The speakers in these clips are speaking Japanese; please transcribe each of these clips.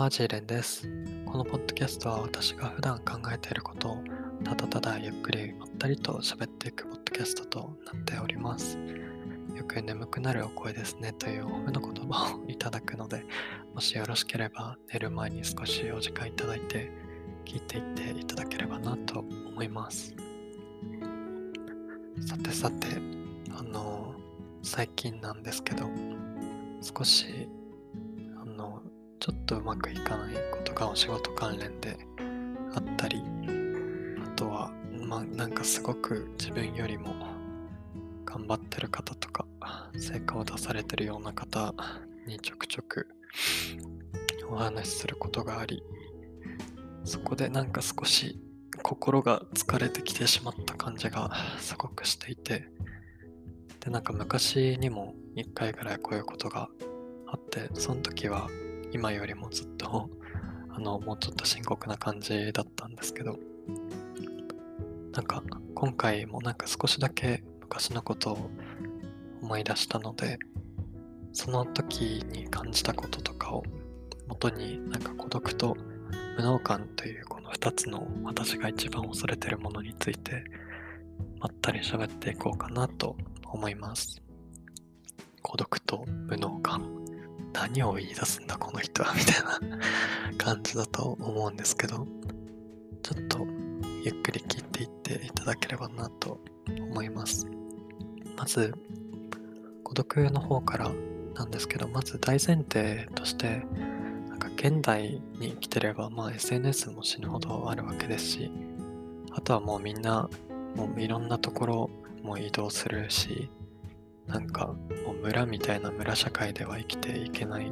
はジーレンです。このポッドキャストは私が普段考えていることをただただゆっくりまったりと喋っていくポッドキャストとなっております。よく眠くなるお声ですねというお褒めの言葉をいただくので、もしよろしければ寝る前に少しお時間いただいて聞いていっていただければなと思います。さてさて、あの、最近なんですけど、少し、ちょっとうまくいかないことがお仕事関連であったり、あとは、まあ、なんかすごく自分よりも頑張ってる方とか、成果を出されてるような方にちょくちょくお話しすることがあり、そこでなんか少し心が疲れてきてしまった感じがすごくしていて、で、なんか昔にも一回ぐらいこういうことがあって、その時は今よりもずっと、あの、もうちょっと深刻な感じだったんですけど、なんか今回もなんか少しだけ昔のことを思い出したので、その時に感じたこととかを元になんか孤独と無能感というこの2つの私が一番恐れてるものについてまったり喋っていこうかなと思います。孤独と無能感。何を言い出すんだこの人は みたいな感じだと思うんですけど、ちょっとゆっくり聞いていっていただければなと思います。まず、孤独の方からなんですけど、まず大前提として、なんか現代に生きてれば、まあ SNS も死ぬほどあるわけですし、あとはもうみんな、もういろんなところも移動するし、なんか村みたいな村社会では生きていけない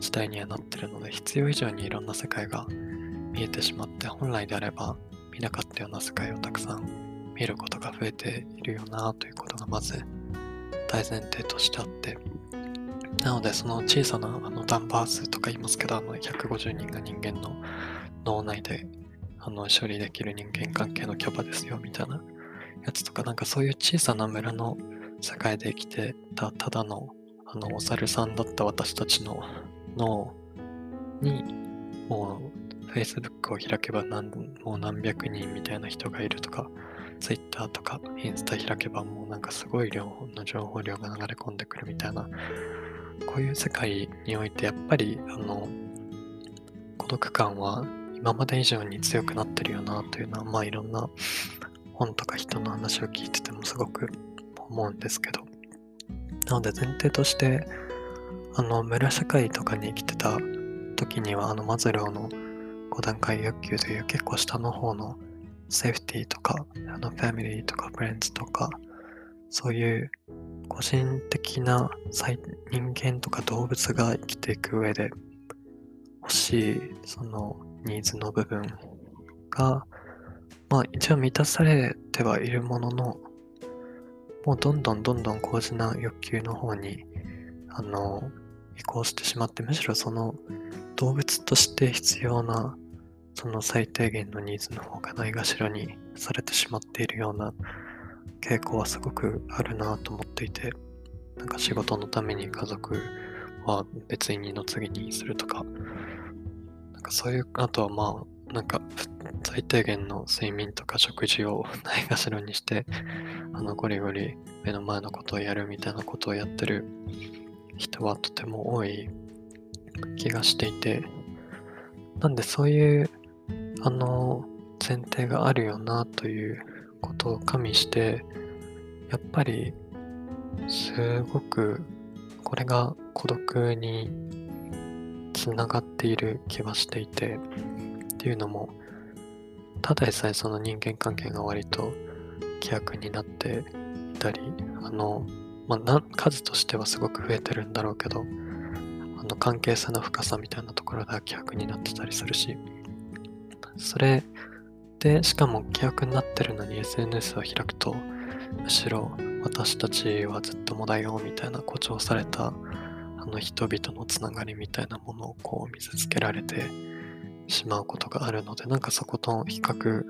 時代にはなってるので、必要以上にいろんな世界が見えてしまって、本来であれば見なかったような世界をたくさん見ることが増えているよなということがまず大前提としてあって、なので、その小さなあのダンバー数とか言いますけど、あの150人が人間の脳内であの処理できる人間関係のキャパですよみたいなやつとか、なんかそういう小さな村の世界で生きてたただのあのお猿さんだった私たちの脳にもう Facebook を開けば何もう何百人みたいな人がいるとか Twitter とかインスタ開けばもうなんかすごい量の情報量が流れ込んでくるみたいなこういう世界においてやっぱりあの孤独感は今まで以上に強くなってるよなというのはまあいろんな本とか人の話を聞いててもすごく思うんですけど。なので前提としてあの村社会とかに生きてた時にはあのマズローの5段階欲求という結構下の方のセーフティーとかあのファミリーとかフレンズとかそういう個人的な人間とか動物が生きていく上で欲しいそのニーズの部分がまあ一応満たされてはいるもののもうどんどんどんどん高次な欲求の方にあの移行してしまってむしろその動物として必要なその最低限のニーズの方がないがしろにされてしまっているような傾向はすごくあるなと思っていてなんか仕事のために家族は別に二の次にするとかなんかそういうあとはまあなんか最低限の睡眠とか食事を ないがしろにしてあのゴリゴリ目の前のことをやるみたいなことをやってる人はとても多い気がしていてなんでそういうあの前提があるよなということを加味してやっぱりすごくこれが孤独につながっている気はしていてっていうのもただでさえその人間関係が割と規約になっていたりあの、まあ、な数としてはすごく増えてるんだろうけどあの関係性の深さみたいなところでは規約になってたりするしそれでしかも規約になってるのに SNS を開くとむしろ私たちはずっともだよみたいな誇張されたあの人々のつながりみたいなものをこう見せつけられてしまうことがあるのでなんかそこと比較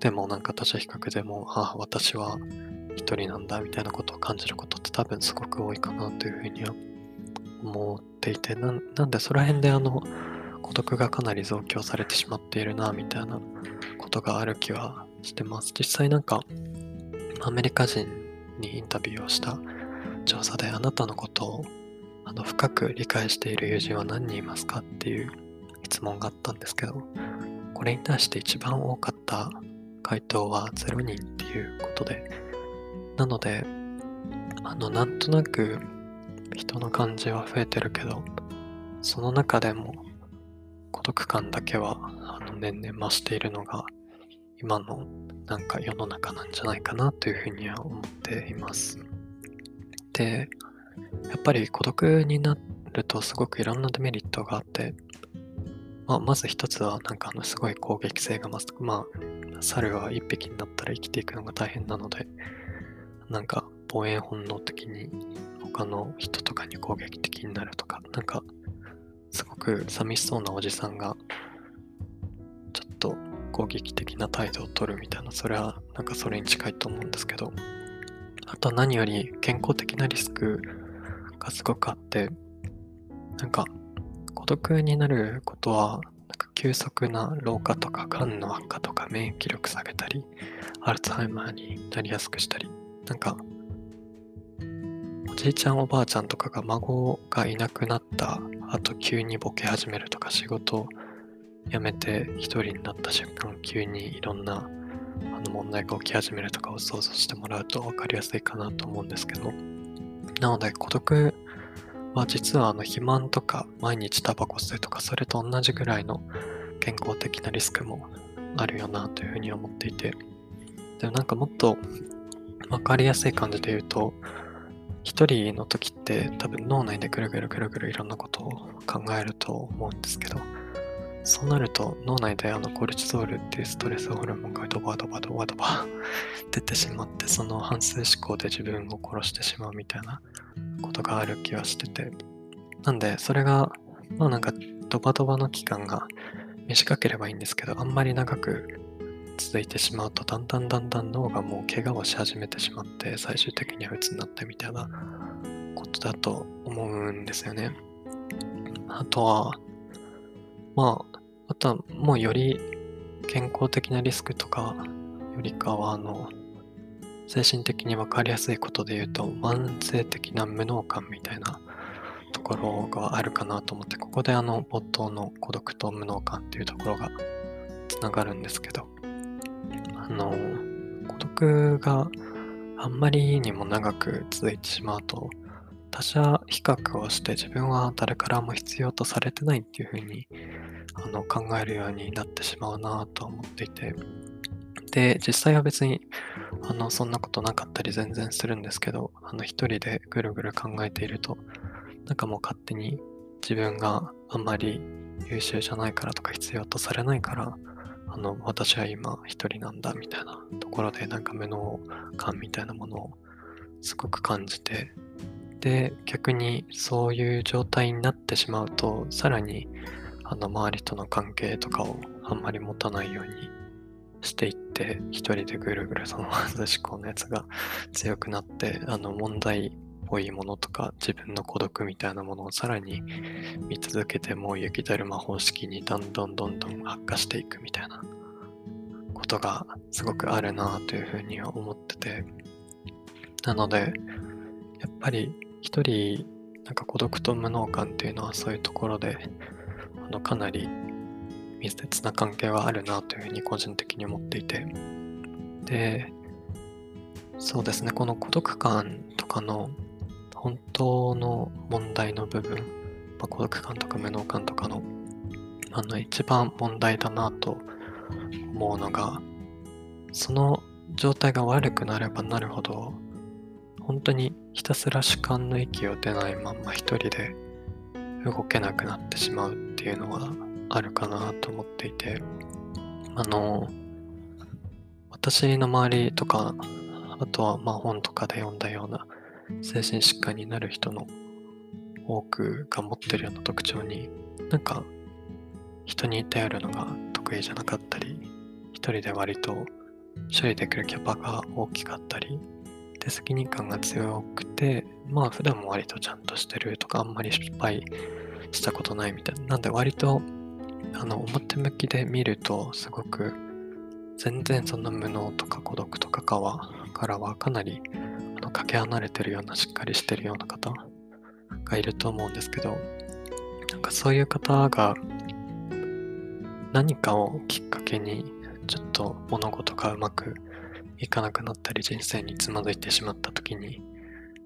でもなんか他者比較でもああ私は一人なんだみたいなことを感じることって多分すごく多いかなというふうには思っていてなんなんでその辺であの孤独がかなり増強されてしまっているなみたいなことがある気はしてます。実際なんかアメリカ人にインタビューをした調査であなたのことをあの深く理解している友人は何人いますかっていう質問があったんですけどこれに対して一番多かった回答は0人っていうことでなのであのなんとなく人の感じは増えてるけどその中でも孤独感だけはあの年々増しているのが今のなんか世の中なんじゃないかなというふうには思っています。で、やっぱり孤独になるとすごくいろんなデメリットがあって、まあ、まず一つはなんかあのすごい攻撃性が増す。まあ、猿は一匹になったら生きていくのが大変なので、なんか防衛本能的に他の人とかに攻撃的になるとか、なんかすごく寂しそうなおじさんがちょっと攻撃的な態度を取るみたいな、それはなんかそれに近いと思うんですけど、あと何より健康的なリスクがすごくあって、なんか孤独になることは、なんか急速な老化とか、癌の悪化とか、免疫力下げたり、アルツハイマーになりやすくしたり、なんか、おじいちゃんおばあちゃんとかが孫がいなくなった後急にボケ始めるとか仕事辞めて一人になった瞬間急にいろんなあの問題が起き始めるとかを想像してもらうと分かりやすいかなと思うんですけど。なので孤独は実はあの肥満とか毎日タバコ吸うとかそれと同じぐらいの健康的なリスクもあるよなというふうに思っていて。でもなんかもっと分かりやすい感じで言うと一人の時って多分脳内でぐるぐるぐるぐるいろんなことを考えると思うんですけどそうなると脳内であのコルチゾールっていうストレスホルモンがドバドバドバドバ 出てしまってその反数思考で自分を殺してしまうみたいなことがある気はしててなんでそれがまあなんかドバドバの期間が短ければいいんですけどあんまり長く続いてしまうとだんだんだんだん脳がもう怪我をし始めてしまって最終的には鬱になってみたいなことだと思うんですよね。あとはまあ、あとはもうより健康的なリスクとかよりかは、あの、精神的に分かりやすいことで言うと、慢性的な無能感みたいなところがあるかなと思って、ここであの、冒頭の孤独と無能感っていうところがつながるんですけど、あの、孤独があんまりにも長く続いてしまうと、他者比較をして自分は誰からも必要とされてないっていうふうにあの考えるようになってしまうなと思っていて。で実際は別にあのそんなことなかったり全然するんですけどあの一人でぐるぐる考えているとなんかもう勝手に自分があんまり優秀じゃないからとか必要とされないからあの私は今一人なんだみたいなところでなんか無能感みたいなものをすごく感じてで、逆にそういう状態になってしまうと、さらにあの周りとの関係とかをあんまり持たないようにしていって、一人でぐるぐるその貧思考のやつが強くなって、あの問題っぽいものとか自分の孤独みたいなものをさらに見続けてもう雪だるま方式にどんどんどんどん悪化していくみたいなことがすごくあるなというふうには思ってて、なので、やっぱり一人、なんか孤独と無能感っていうのはそういうところで、あの、かなり密接な関係はあるなというふうに個人的に思っていて。で、そうですね、この孤独感とかの本当の問題の部分、まあ、孤独感とか無能感とかの、あの、一番問題だなと思うのが、その状態が悪くなればなるほど、本当にひたすら主観の息を出ないまんま一人で動けなくなってしまうっていうのはあるかなと思っていて、あの、私の周りとか、あとはま本とかで読んだような精神疾患になる人の多くが持ってるような特徴に、なんか人に頼るのが得意じゃなかったり、一人で割と処理できるキャパが大きかったり、で責任感が強くて、まあ普段も割とちゃんとしてるとか、あんまり失敗したことないみたいな。なんで割とあの表向きで見るとすごく全然そんな無能とか孤独とかかはからはかなりあのかけ離れてるようなしっかりしてるような方がいると思うんですけどなんかそういう方が何かをきっかけにちょっと物事がうまくいかなくなったり人生につまずいてしまった時に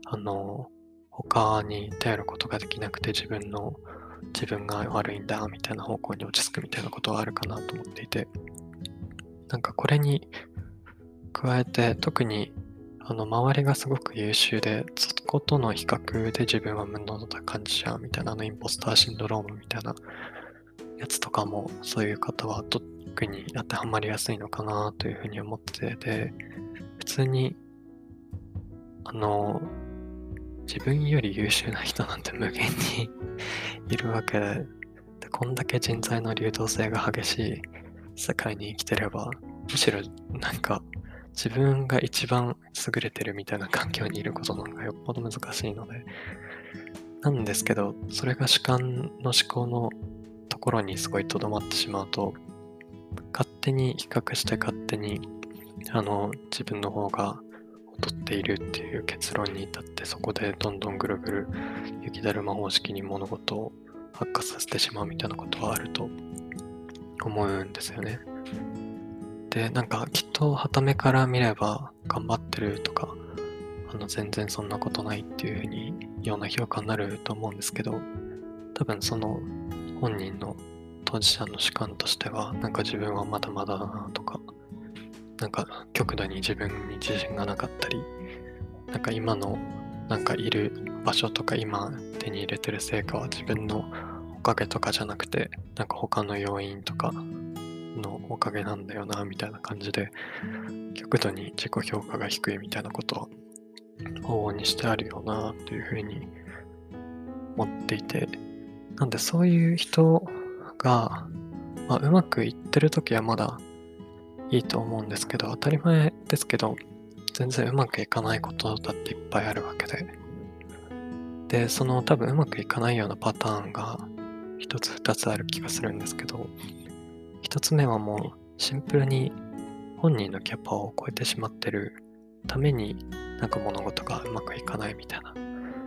あの他に頼ることができなくて自分の自分が悪いんだみたいな方向に落ち着くみたいなことはあるかなと思っていて。なんかこれに加えて特にあの周りがすごく優秀でそことの比較で自分は無能な感じちゃうみたいなあのインポスターシンドロームみたいなやつとかもそういう方は特に当てはまりやすいのかなというふうに思ってて普通にあの自分より優秀な人なんて無限に いるわけで。でこんだけ人材の流動性が激しい世界に生きてればむしろなんか自分が一番優れてるみたいな環境にいることの方がよっぽど難しいので。なんですけどそれが主観の思考のところにすごいとどまってしまうと勝手に比較して勝手にあの自分の方が劣っているっていう結論に至ってそこでどんどんぐるぐる雪だるま方式に物事を悪化させてしまうみたいなことはあると思うんですよね。で、なんかきっと傍目から見れば頑張ってるとか、あの全然そんなことないっていうふうにような評価になると思うんですけど、多分その本人の当事者の主観としては、なんか自分はまだまだだなとか、なんか極度に自分に自信がなかったり、なんか今のなんかいる場所とか今手に入れてる成果は自分のおかげとかじゃなくて、なんか他の要因とかのおかげなんだよな、みたいな感じで、極度に自己評価が低いみたいなことは往々にしてあるよな、というふうに思っていて、なんでそういう人が、まあ、うまくいってるときはまだいいと思うんですけど、当たり前ですけど、全然うまくいかないことだっていっぱいあるわけで。で、その多分うまくいかないようなパターンが一つ二つある気がするんですけど、一つ目はもうシンプルに本人のキャパを超えてしまってるためになんか物事がうまくいかないみたいな。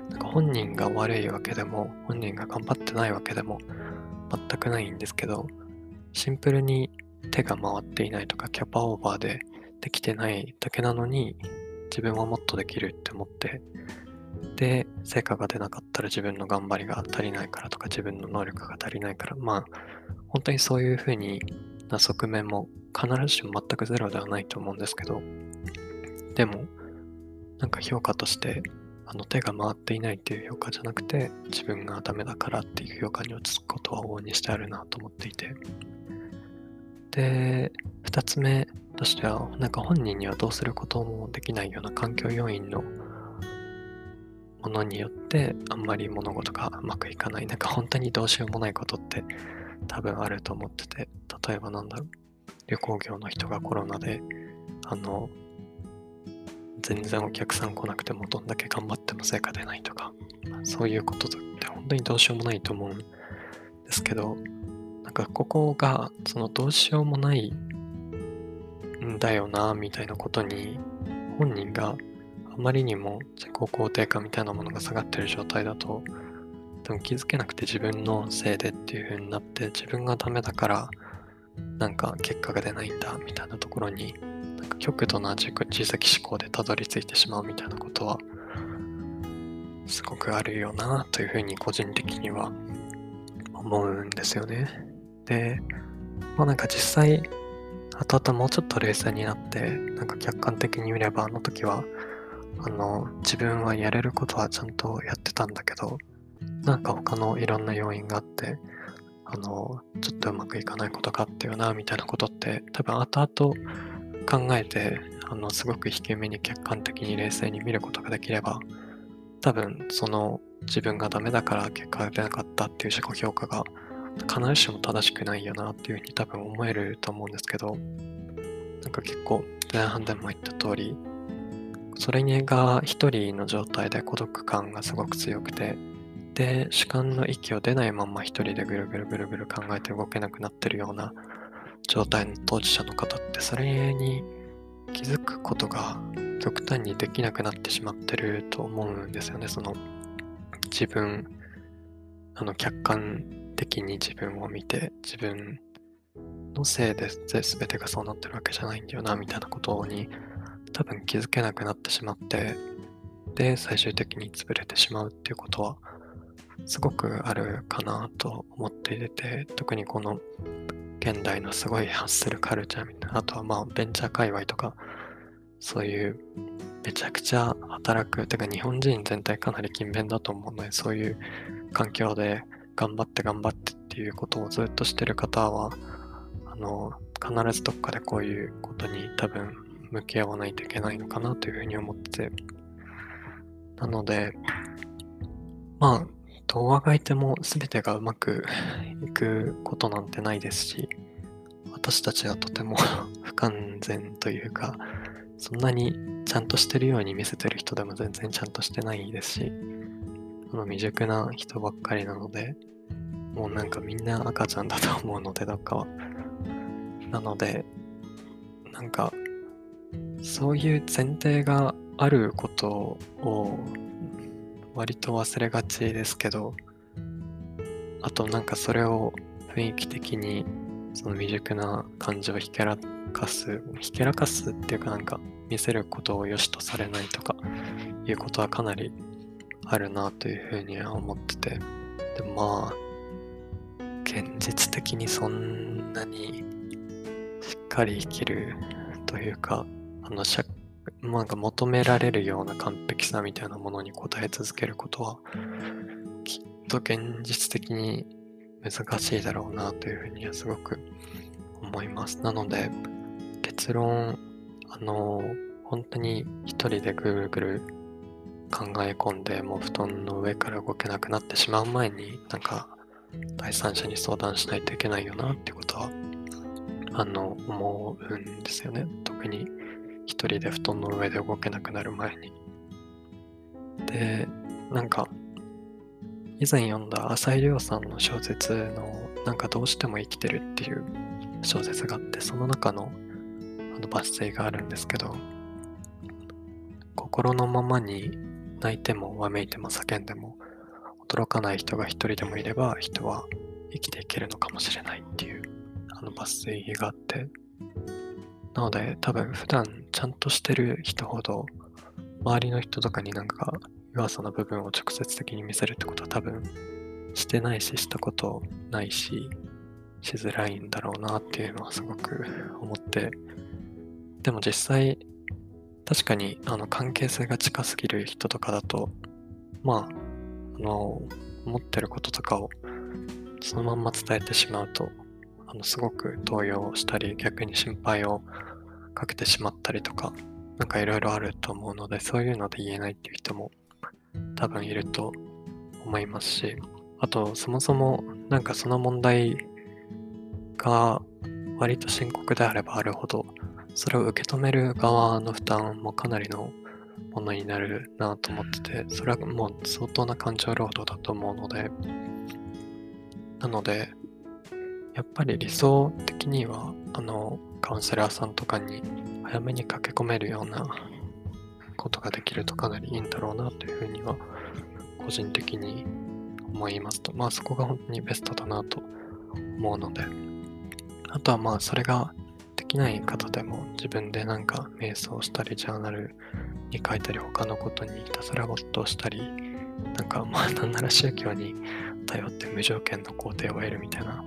なんか本人が悪いわけでも本人が頑張ってないわけでも全くないんですけどシンプルに手が回っていないとかキャパオーバーでできてないだけなのに自分はもっとできるって思ってで成果が出なかったら自分の頑張りが足りないからとか自分の能力が足りないからまあ本当にそういうふうにな側面も必ずしも全くゼロではないと思うんですけど、でも、なんか評価として、あの手が回っていないっていう評価じゃなくて、自分がダメだからっていう評価に落ち着くことは往々にしてあるなと思っていて。で、二つ目としては、なんか本人にはどうすることもできないような環境要因のものによって、あんまり物事がうまくいかない。なんか本当にどうしようもないことって多分あると思ってて、例えばなんだろう、旅行業の人がコロナで、あの、全然お客さん来なくてもどんだけ頑張っても成果出ないとか、そういうことって本当にどうしようもないと思うんですけど、かここがそのどうしようもないんだよな、みたいなことに本人があまりにも自己肯定感みたいなものが下がってる状態だと、でも気づけなくて自分のせいでっていう風になって自分がダメだからなんか結果が出ないんだみたいなところになんか極度な自自責思考でたどり着いてしまうみたいなことはすごくあるよなというふうに個人的には思うんですよね。で、まあなんか実際後々もうちょっと冷静になってなんか客観的に見ればあの時はあの自分はやれることはちゃんとやってたんだけどなんか他のいろんな要因があって、あの、ちょっとうまくいかないことがあったよな、みたいなことって、多分後々考えて、あの、すごく低めに客観的に冷静に見ることができれば、多分その自分がダメだから結果が出なかったっていう自己評価が必ずしも正しくないよなっていうふうに多分思えると思うんですけど、なんか結構前半でも言った通り、それが一人の状態で孤独感がすごく強くて、で、主観の息を出ないまま一人でぐるぐるぐるぐる考えて動けなくなってるような状態の当事者の方って、それに気づくことが極端にできなくなってしまってると思うんですよね。その自分、あの客観的に自分を見て、自分のせいで全てがそうなってるわけじゃないんだよな、みたいなことに多分気づけなくなってしまって、で、最終的に潰れてしまうっていうことは、すごくあるかなと思っていて、特にこの現代のすごいハッスルカルチャーみたいな、あとはまあベンチャー界隈とか、そういうめちゃくちゃ働く、てか日本人全体かなり勤勉だと思うので、そういう環境で頑張って頑張ってっていうことをずっとしてる方は、あの、必ずどっかでこういうことに多分向き合わないといけないのかなというふうに思って、なので、まあ、どうあがいても全てがうまくいくことなんてないですし、私たちはとても 不完全というか、そんなにちゃんとしてるように見せてる人でも全然ちゃんとしてないですし、の未熟な人ばっかりなので、もうなんかみんな赤ちゃんだと思うので、どっかは。なので、なんか、そういう前提があることを割と忘れがちですけど、あとなんかそれを雰囲気的にその未熟な感じをひけらかす、ひけらかすっていうかなんか見せることを良しとされないとかいうことはかなりあるなというふうには思ってて、でまあ、現実的にそんなにしっかり生きるというか、あの社なんか求められるような完璧さみたいなものに応え続けることは、きっと現実的に難しいだろうなというふうにはすごく思います。なので、結論、あの、本当に一人でぐるぐる考え込んで、もう布団の上から動けなくなってしまう前に、なんか、第三者に相談しないといけないよなってことは、あの、思うんですよね。特に一人で布団の上で動けなくなる前に。で、なんか、以前読んだ浅井亮さんの小説の、なんかどうしても生きてるっていう小説があって、その中のあの抜粋があるんですけど、心のままに泣いてもわめいても叫んでも驚かない人が一人でもいれば人は生きていけるのかもしれないっていうあの抜粋があって。なので多分普段ちゃんとしてる人ほど周りの人とかになんか弱さの部分を直接的に見せるってことは多分してないししたことないししづらいんだろうなっていうのはすごく思って。でも実際確かにあの関係性が近すぎる人とかだとまああの思ってることとかをそのまんま伝えてしまうとあのすごく動揺したり逆に心配をかけてしまったりとかなんかいろいろあると思うのでそういうので言えないっていう人も多分いると思いますしあとそもそもなんかその問題が割と深刻であればあるほどそれを受け止める側の負担もかなりのものになるなと思っててそれはもう相当な感情労働だと思うのでなのでやっぱり理想的には、あの、カウンセラーさんとかに早めに駆け込めるようなことができるとかなりいいんだろうなというふうには、個人的に思いますと。まあそこが本当にベストだなと思うので、あとはまあそれができない方でも自分でなんか瞑想したり、ジャーナルに書いたり、他のことにひたすら没頭したり、なんかまあなんなら宗教に頼って無条件の肯定を得るみたいな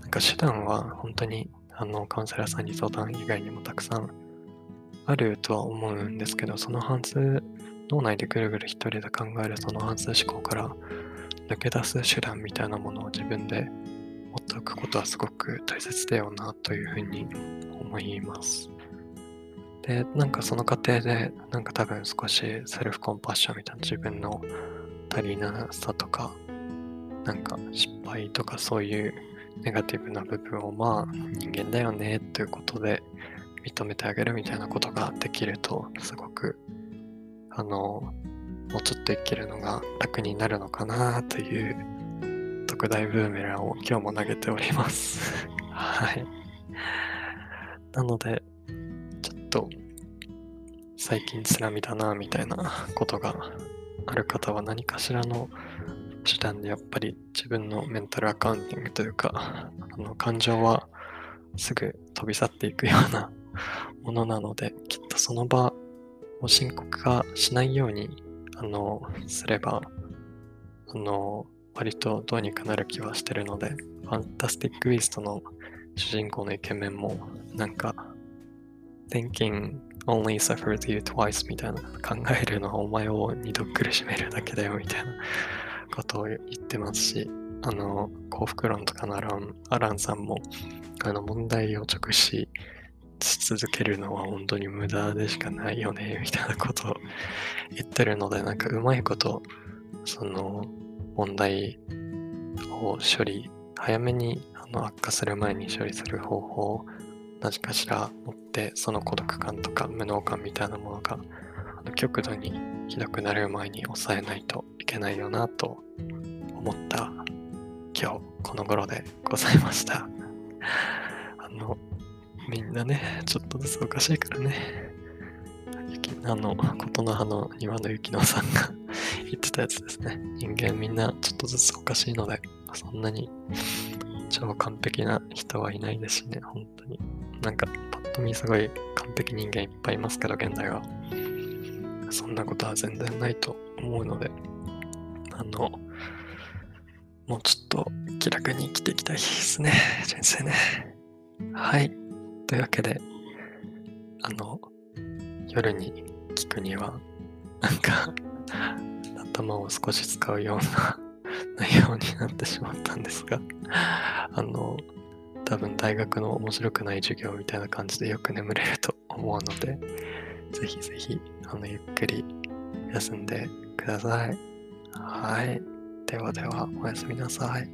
なんか手段は本当にあのカウンセラーさんに相談以外にもたくさんあるとは思うんですけど、その半数、脳内でぐるぐる一人で考えるその半数思考から抜け出す手段みたいなものを自分で持っておくことはすごく大切だよなというふうに思います。で、なんかその過程で、なんか多分少しセルフコンパッションみたいな自分の足りなさとか、なんか失敗とかそういうネガティブな部分をまあ人間だよねということで認めてあげるみたいなことができるとすごくあのもうちょっと生きるのが楽になるのかなという特大ブーメランを今日も投げております。はい。なので、ちょっと最近つらみだなみたいなことがある方は何かしらの手段でやっぱり自分のメンタルアカウンティングというか、あの感情はすぐ飛び去っていくようなものなので、きっとその場を深刻化しないように、あの、すれば、あの、割とどうにかなる気はしてるので、ファンタスティック・ウィストの主人公のイケメンも、なんか、thinking only suffers you twice みたいな考えるのはお前を二度苦しめるだけだよみたいなことを言ってますし、あの、幸福論とかのアランアランさんも、あの、問題を直視し続けるのは本当に無駄でしかないよね、みたいなことを言ってるので、なんかうまいこと、その、問題を処理、早めにあの悪化する前に処理する方法を何かしら持って、その孤独感とか無能感みたいなものが極度にひどくなる前に抑えないといけないよなと思った今日この頃でございました。あの、みんなね、ちょっとずつおかしいからね。雪あの、琴の葉の庭の雪乃さんが言ってたやつですね。人間みんなちょっとずつおかしいので、そんなに超完璧な人はいないですしね、本当に。なんか、パッと見すごい完璧人間いっぱいいますけど、現代は。そんなことは全然ないと思うので、あの、もうちょっと気楽に生きていきたいですね、人生ね。はい。というわけで、あの、夜に聞くには、なんか、頭を少し使うような内容になってしまったんですが、あの、多分大学の面白くない授業みたいな感じでよく眠れると思うので、ぜひぜひ、あの、ゆっくり休んでください。はい。ではでは、おやすみなさい。